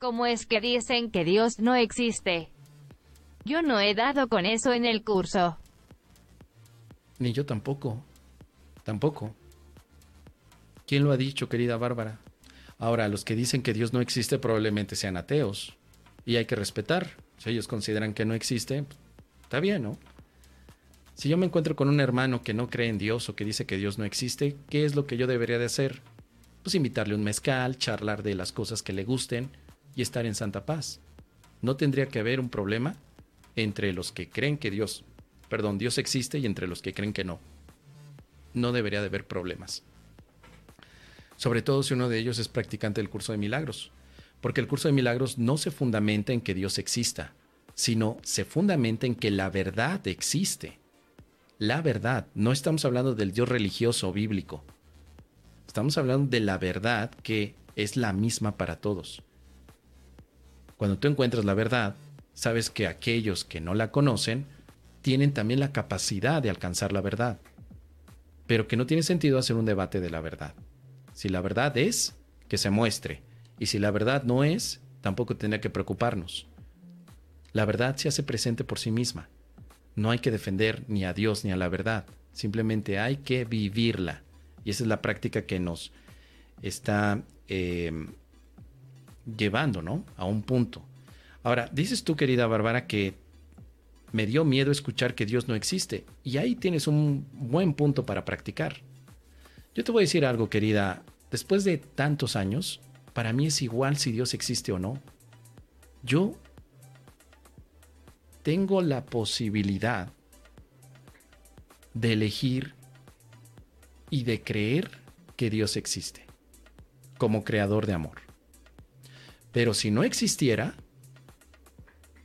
¿Cómo es que dicen que Dios no existe? Yo no he dado con eso en el curso. Ni yo tampoco. Tampoco. ¿Quién lo ha dicho, querida Bárbara? Ahora, los que dicen que Dios no existe probablemente sean ateos. Y hay que respetar. Si ellos consideran que no existe, está bien, ¿no? Si yo me encuentro con un hermano que no cree en Dios o que dice que Dios no existe, ¿qué es lo que yo debería de hacer? Pues invitarle un mezcal, charlar de las cosas que le gusten y estar en santa paz. No tendría que haber un problema entre los que creen que Dios, perdón, Dios existe y entre los que creen que no. No debería de haber problemas. Sobre todo si uno de ellos es practicante del curso de milagros. Porque el curso de milagros no se fundamenta en que Dios exista, sino se fundamenta en que la verdad existe la verdad. No estamos hablando del Dios religioso o bíblico. Estamos hablando de la verdad que es la misma para todos. Cuando tú encuentras la verdad, sabes que aquellos que no la conocen tienen también la capacidad de alcanzar la verdad. Pero que no tiene sentido hacer un debate de la verdad. Si la verdad es, que se muestre. Y si la verdad no es, tampoco tendría que preocuparnos. La verdad se hace presente por sí misma. No hay que defender ni a Dios ni a la verdad, simplemente hay que vivirla. Y esa es la práctica que nos está eh, llevando, ¿no? A un punto. Ahora, dices tú, querida Bárbara, que me dio miedo escuchar que Dios no existe. Y ahí tienes un buen punto para practicar. Yo te voy a decir algo, querida. Después de tantos años, para mí es igual si Dios existe o no. Yo tengo la posibilidad de elegir y de creer que Dios existe como creador de amor. Pero si no existiera,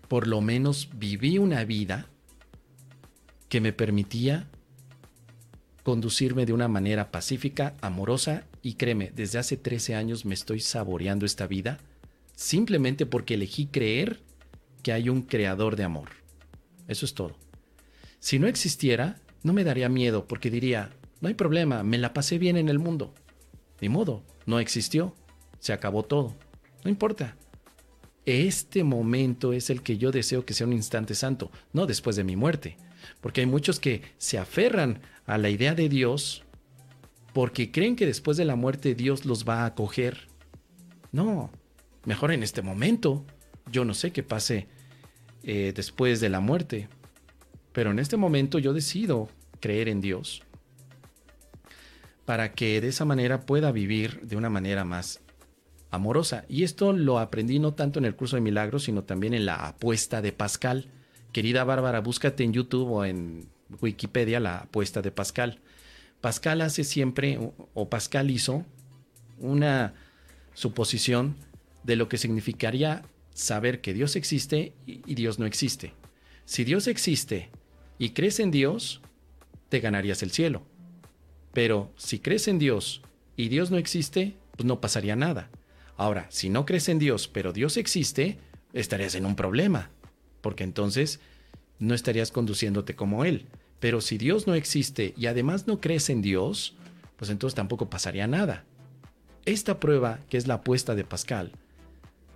por lo menos viví una vida que me permitía conducirme de una manera pacífica, amorosa y créeme, desde hace 13 años me estoy saboreando esta vida simplemente porque elegí creer que hay un creador de amor. Eso es todo. Si no existiera, no me daría miedo porque diría, no hay problema, me la pasé bien en el mundo. Ni modo, no existió, se acabó todo. No importa. Este momento es el que yo deseo que sea un instante santo, no después de mi muerte. Porque hay muchos que se aferran a la idea de Dios porque creen que después de la muerte Dios los va a acoger. No, mejor en este momento. Yo no sé qué pase eh, después de la muerte. Pero en este momento yo decido creer en Dios para que de esa manera pueda vivir de una manera más amorosa. Y esto lo aprendí no tanto en el curso de milagros, sino también en la apuesta de Pascal. Querida Bárbara, búscate en YouTube o en Wikipedia la apuesta de Pascal. Pascal hace siempre, o Pascal hizo, una suposición de lo que significaría saber que Dios existe y Dios no existe. Si Dios existe y crees en Dios, te ganarías el cielo. Pero si crees en Dios y Dios no existe, pues no pasaría nada. Ahora, si no crees en Dios, pero Dios existe, estarías en un problema, porque entonces no estarías conduciéndote como Él. Pero si Dios no existe y además no crees en Dios, pues entonces tampoco pasaría nada. Esta prueba, que es la apuesta de Pascal,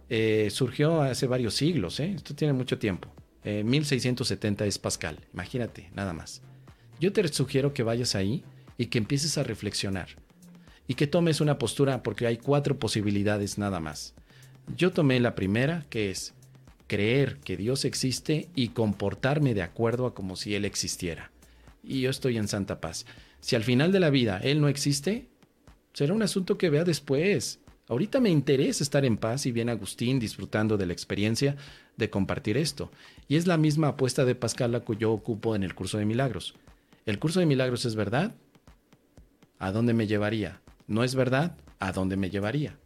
eh, surgió hace varios siglos, ¿eh? esto tiene mucho tiempo. 1670 eh, es Pascal, imagínate, nada más. Yo te sugiero que vayas ahí y que empieces a reflexionar y que tomes una postura porque hay cuatro posibilidades nada más. Yo tomé la primera, que es creer que Dios existe y comportarme de acuerdo a como si Él existiera. Y yo estoy en santa paz. Si al final de la vida Él no existe, será un asunto que vea después. Ahorita me interesa estar en paz y bien Agustín disfrutando de la experiencia de compartir esto. Y es la misma apuesta de Pascal la que yo ocupo en el curso de milagros. ¿El curso de milagros es verdad? ¿A dónde me llevaría? ¿No es verdad? ¿A dónde me llevaría?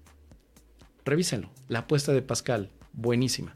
Revísenlo. La apuesta de Pascal, buenísima.